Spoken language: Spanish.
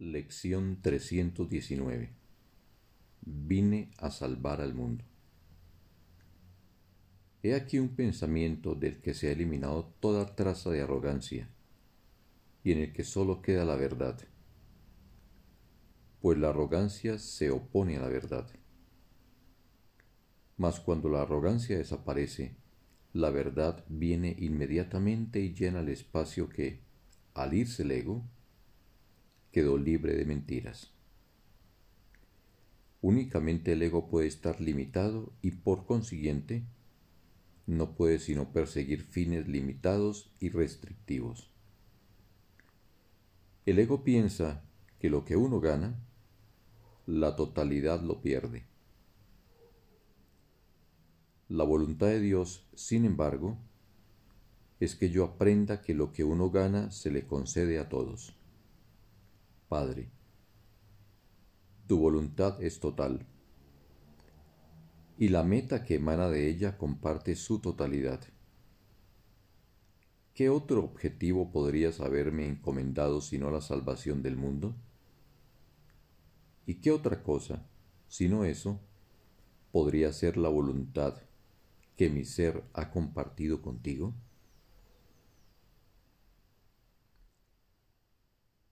Lección 319 Vine a salvar al mundo. He aquí un pensamiento del que se ha eliminado toda traza de arrogancia y en el que sólo queda la verdad, pues la arrogancia se opone a la verdad. Mas cuando la arrogancia desaparece, la verdad viene inmediatamente y llena el espacio que, al irse el ego, quedó libre de mentiras. Únicamente el ego puede estar limitado y por consiguiente no puede sino perseguir fines limitados y restrictivos. El ego piensa que lo que uno gana, la totalidad lo pierde. La voluntad de Dios, sin embargo, es que yo aprenda que lo que uno gana se le concede a todos. Padre, tu voluntad es total, y la meta que emana de ella comparte su totalidad. ¿Qué otro objetivo podrías haberme encomendado sino la salvación del mundo? ¿Y qué otra cosa, sino eso, podría ser la voluntad que mi ser ha compartido contigo?